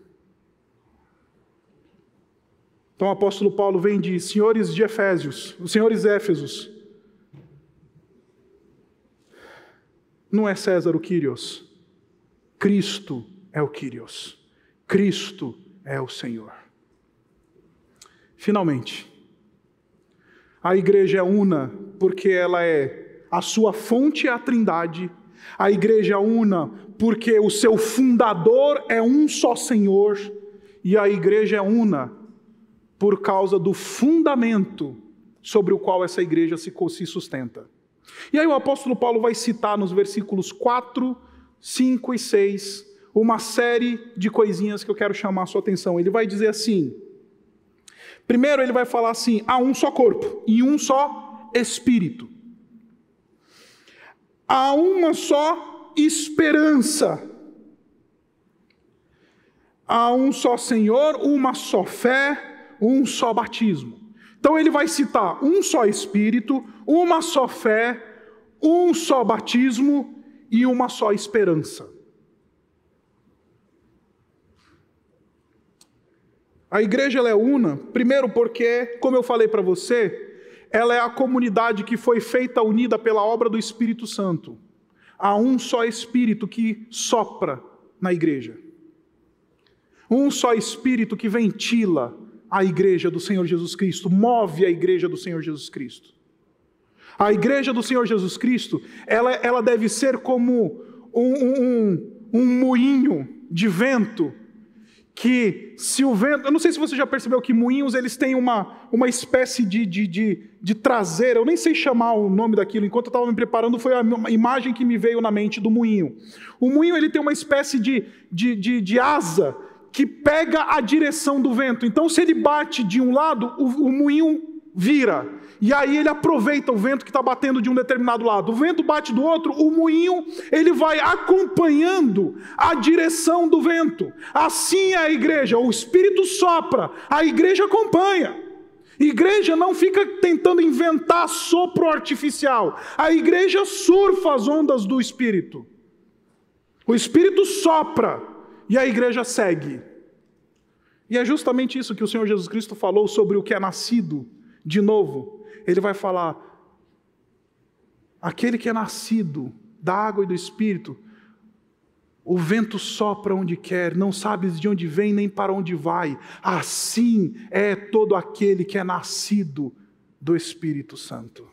Então o apóstolo Paulo vem de senhores de Efésios, os senhores Éfesos. Não é César o Quírios. Cristo é o Kyrios. Cristo é o Senhor. Finalmente, a igreja é una porque ela é a sua fonte é a Trindade. A igreja é una porque o seu fundador é um só Senhor. E a igreja é una por causa do fundamento sobre o qual essa igreja se, sustenta. E aí o apóstolo Paulo vai citar nos versículos 4, 5 e 6 uma série de coisinhas que eu quero chamar a sua atenção. Ele vai dizer assim: primeiro, ele vai falar assim: há um só corpo e um só espírito. Há uma só esperança. Há um só Senhor, uma só fé, um só batismo. Então ele vai citar um só Espírito, uma só fé, um só batismo e uma só esperança. A igreja é una, primeiro porque, como eu falei para você, ela é a comunidade que foi feita unida pela obra do Espírito Santo. Há um só Espírito que sopra na igreja. Um só Espírito que ventila a igreja do Senhor Jesus Cristo, move a igreja do Senhor Jesus Cristo. A igreja do Senhor Jesus Cristo, ela, ela deve ser como um, um, um moinho de vento que se o vento. Eu não sei se você já percebeu que moinhos eles têm uma, uma espécie de, de, de, de traseira, eu nem sei chamar o nome daquilo, enquanto eu estava me preparando, foi a imagem que me veio na mente do moinho. O moinho ele tem uma espécie de, de, de, de asa que pega a direção do vento. Então, se ele bate de um lado, o, o moinho vira. E aí ele aproveita o vento que está batendo de um determinado lado. O vento bate do outro, o moinho ele vai acompanhando a direção do vento. Assim é a igreja. O Espírito sopra, a igreja acompanha. Igreja não fica tentando inventar sopro artificial. A igreja surfa as ondas do Espírito. O Espírito sopra e a igreja segue. E é justamente isso que o Senhor Jesus Cristo falou sobre o que é nascido de novo ele vai falar: aquele que é nascido da água e do espírito, o vento sopra onde quer, não sabes de onde vem nem para onde vai. Assim é todo aquele que é nascido do Espírito Santo.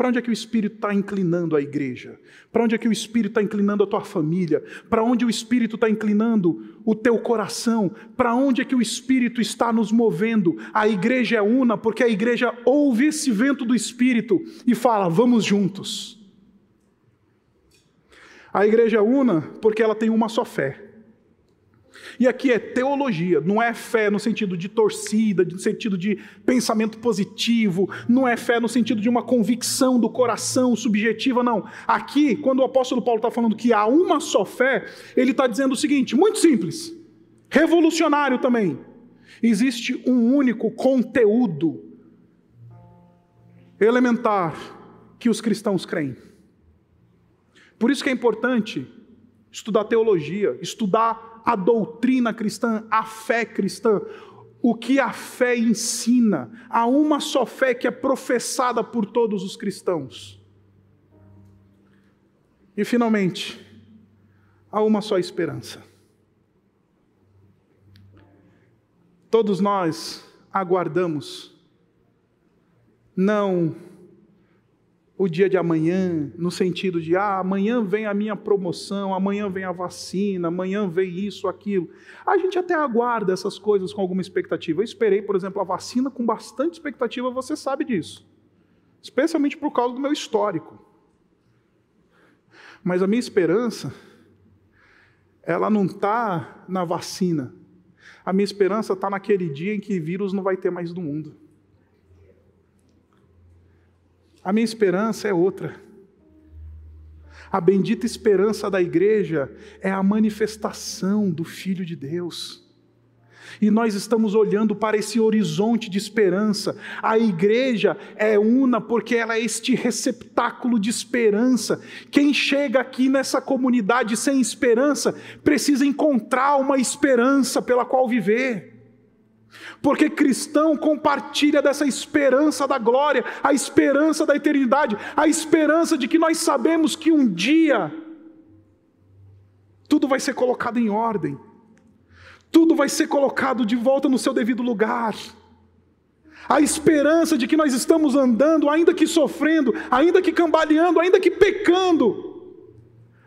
Para onde é que o Espírito está inclinando a igreja? Para onde é que o Espírito está inclinando a tua família? Para onde o Espírito está inclinando o teu coração? Para onde é que o Espírito está nos movendo? A igreja é una porque a igreja ouve esse vento do Espírito e fala: vamos juntos. A igreja é una porque ela tem uma só fé. E aqui é teologia, não é fé no sentido de torcida, no sentido de pensamento positivo, não é fé no sentido de uma convicção do coração subjetiva, não. Aqui, quando o apóstolo Paulo está falando que há uma só fé, ele está dizendo o seguinte, muito simples, revolucionário também. Existe um único conteúdo elementar que os cristãos creem. Por isso que é importante estudar teologia, estudar a doutrina cristã, a fé cristã, o que a fé ensina, há uma só fé que é professada por todos os cristãos. E finalmente, há uma só esperança. Todos nós aguardamos, não o dia de amanhã, no sentido de, ah, amanhã vem a minha promoção, amanhã vem a vacina, amanhã vem isso, aquilo. A gente até aguarda essas coisas com alguma expectativa. Eu esperei, por exemplo, a vacina com bastante expectativa, você sabe disso. Especialmente por causa do meu histórico. Mas a minha esperança, ela não está na vacina. A minha esperança está naquele dia em que vírus não vai ter mais no mundo. A minha esperança é outra. A bendita esperança da igreja é a manifestação do Filho de Deus. E nós estamos olhando para esse horizonte de esperança. A igreja é una porque ela é este receptáculo de esperança. Quem chega aqui nessa comunidade sem esperança precisa encontrar uma esperança pela qual viver. Porque cristão compartilha dessa esperança da glória, a esperança da eternidade, a esperança de que nós sabemos que um dia tudo vai ser colocado em ordem, tudo vai ser colocado de volta no seu devido lugar. A esperança de que nós estamos andando, ainda que sofrendo, ainda que cambaleando, ainda que pecando,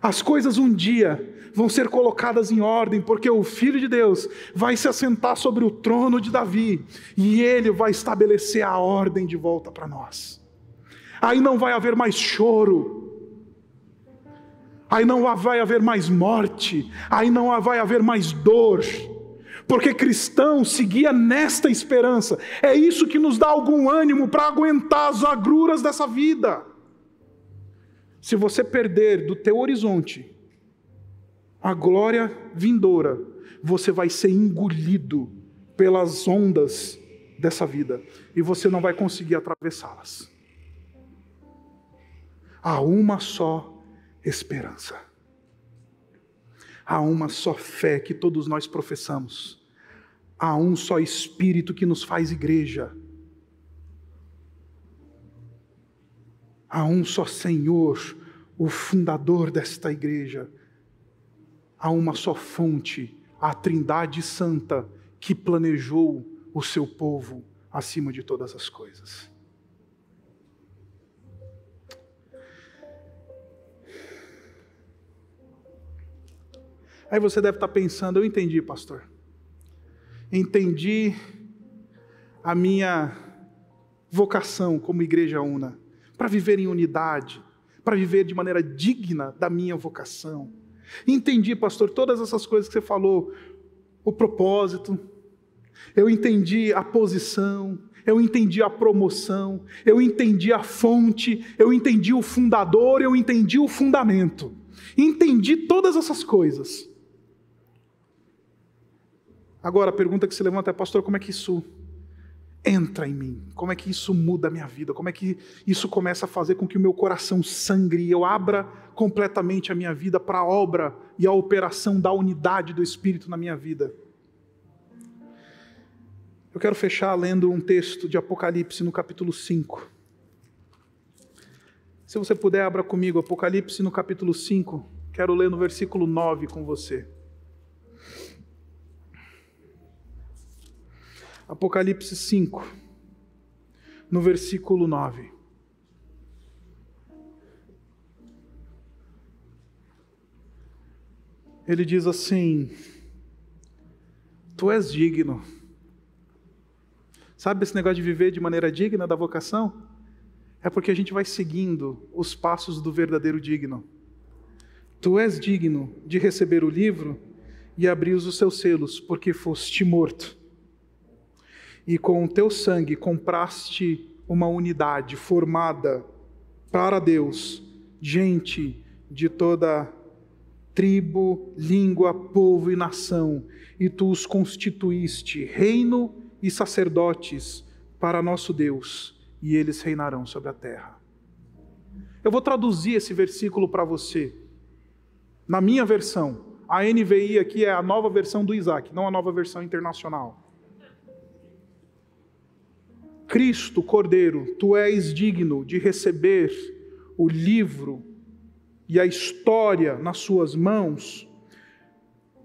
as coisas um dia vão ser colocadas em ordem, porque o Filho de Deus vai se assentar sobre o trono de Davi e ele vai estabelecer a ordem de volta para nós. Aí não vai haver mais choro, aí não vai haver mais morte, aí não vai haver mais dor, porque cristão seguia nesta esperança, é isso que nos dá algum ânimo para aguentar as agruras dessa vida. Se você perder do teu horizonte a glória vindoura, você vai ser engolido pelas ondas dessa vida e você não vai conseguir atravessá-las. Há uma só esperança. Há uma só fé que todos nós professamos. Há um só Espírito que nos faz igreja. Há um só Senhor, o fundador desta igreja há uma só fonte, a Trindade Santa, que planejou o seu povo acima de todas as coisas. Aí você deve estar pensando, eu entendi, pastor. Entendi a minha vocação como igreja una, para viver em unidade, para viver de maneira digna da minha vocação. Entendi, pastor, todas essas coisas que você falou, o propósito, eu entendi a posição, eu entendi a promoção, eu entendi a fonte, eu entendi o fundador, eu entendi o fundamento. Entendi todas essas coisas. Agora a pergunta que se levanta é, pastor, como é que isso entra em mim? Como é que isso muda a minha vida? Como é que isso começa a fazer com que o meu coração sangre e eu abra completamente a minha vida para a obra e a operação da unidade do Espírito na minha vida? Eu quero fechar lendo um texto de Apocalipse no capítulo 5. Se você puder, abra comigo Apocalipse no capítulo 5. Quero ler no versículo 9 com você. Apocalipse 5, no versículo 9. Ele diz assim: Tu és digno. Sabe esse negócio de viver de maneira digna da vocação? É porque a gente vai seguindo os passos do verdadeiro digno. Tu és digno de receber o livro e abrir os seus selos, porque foste morto e com o teu sangue compraste uma unidade formada para Deus, gente de toda tribo, língua, povo e nação, e tu os constituíste reino e sacerdotes para nosso Deus, e eles reinarão sobre a terra. Eu vou traduzir esse versículo para você. Na minha versão, a NVI aqui é a nova versão do Isaac, não a nova versão internacional. Cristo, Cordeiro, tu és digno de receber o livro e a história nas suas mãos,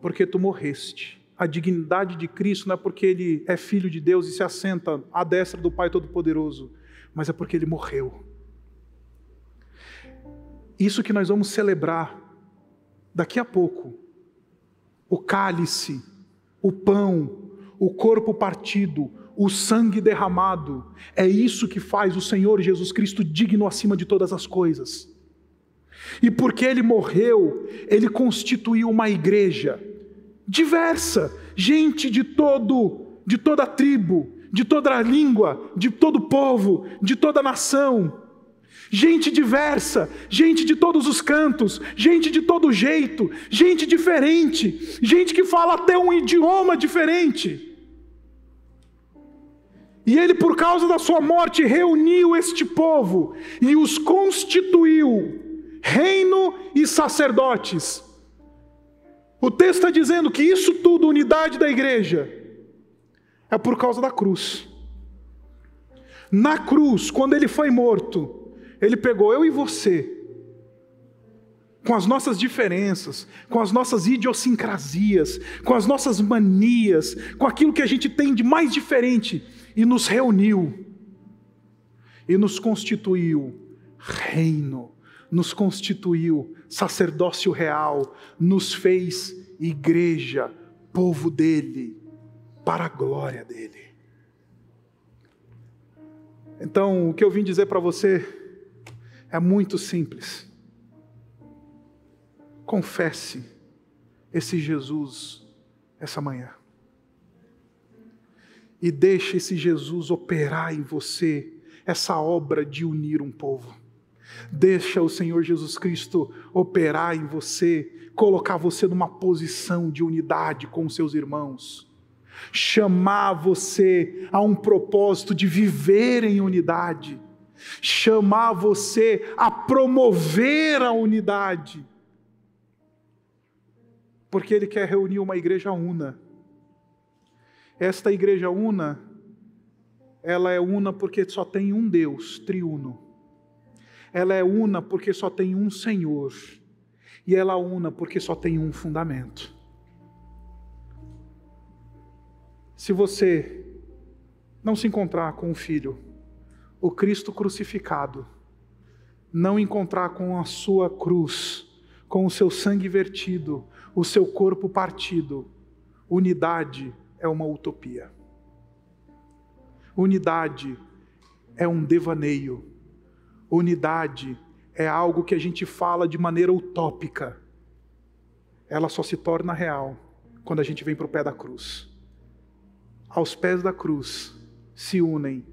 porque tu morreste. A dignidade de Cristo não é porque ele é filho de Deus e se assenta à destra do Pai Todo-Poderoso, mas é porque ele morreu. Isso que nós vamos celebrar daqui a pouco. O cálice, o pão, o corpo partido, o sangue derramado. É isso que faz o Senhor Jesus Cristo digno acima de todas as coisas. E porque ele morreu, ele constituiu uma igreja diversa, gente de todo, de toda tribo, de toda língua, de todo povo, de toda nação. Gente diversa, gente de todos os cantos, gente de todo jeito, gente diferente, gente que fala até um idioma diferente. E ele, por causa da sua morte, reuniu este povo e os constituiu reino e sacerdotes. O texto está dizendo que isso tudo, unidade da igreja, é por causa da cruz. Na cruz, quando ele foi morto, ele pegou eu e você com as nossas diferenças, com as nossas idiosincrasias, com as nossas manias, com aquilo que a gente tem de mais diferente, e nos reuniu, e nos constituiu reino, nos constituiu sacerdócio real, nos fez igreja, povo dele, para a glória dele. Então, o que eu vim dizer para você é muito simples. Confesse esse Jesus essa manhã. E deixe esse Jesus operar em você essa obra de unir um povo. Deixa o Senhor Jesus Cristo operar em você, colocar você numa posição de unidade com os seus irmãos, chamar você a um propósito de viver em unidade, chamar você a promover a unidade porque ele quer reunir uma igreja una. Esta igreja una, ela é una porque só tem um Deus, triuno. Ela é una porque só tem um Senhor. E ela é una porque só tem um fundamento. Se você não se encontrar com o Filho, o Cristo crucificado, não encontrar com a sua cruz, com o seu sangue vertido, o seu corpo partido. Unidade é uma utopia. Unidade é um devaneio. Unidade é algo que a gente fala de maneira utópica. Ela só se torna real quando a gente vem para o pé da cruz. Aos pés da cruz se unem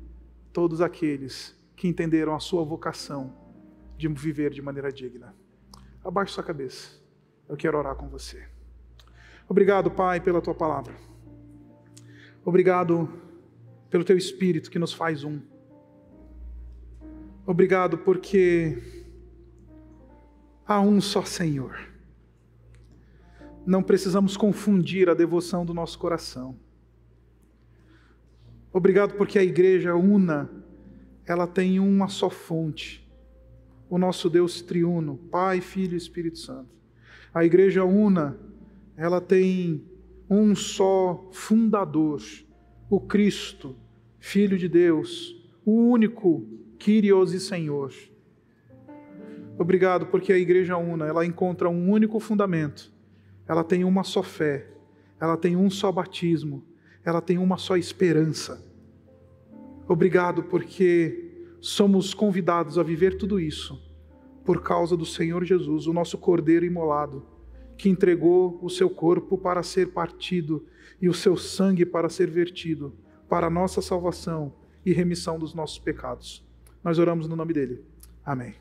todos aqueles que entenderam a sua vocação de viver de maneira digna. Abaixe sua cabeça eu quero orar com você. Obrigado, Pai, pela tua palavra. Obrigado pelo teu espírito que nos faz um. Obrigado porque há um só Senhor. Não precisamos confundir a devoção do nosso coração. Obrigado porque a igreja una, ela tem uma só fonte. O nosso Deus triuno, Pai, Filho e Espírito Santo. A igreja una, ela tem um só fundador, o Cristo, Filho de Deus, o único Kyrios e Senhor. Obrigado, porque a igreja una, ela encontra um único fundamento. Ela tem uma só fé, ela tem um só batismo, ela tem uma só esperança. Obrigado, porque somos convidados a viver tudo isso por causa do Senhor Jesus, o nosso Cordeiro imolado, que entregou o seu corpo para ser partido e o seu sangue para ser vertido para a nossa salvação e remissão dos nossos pecados. Nós oramos no nome dele. Amém.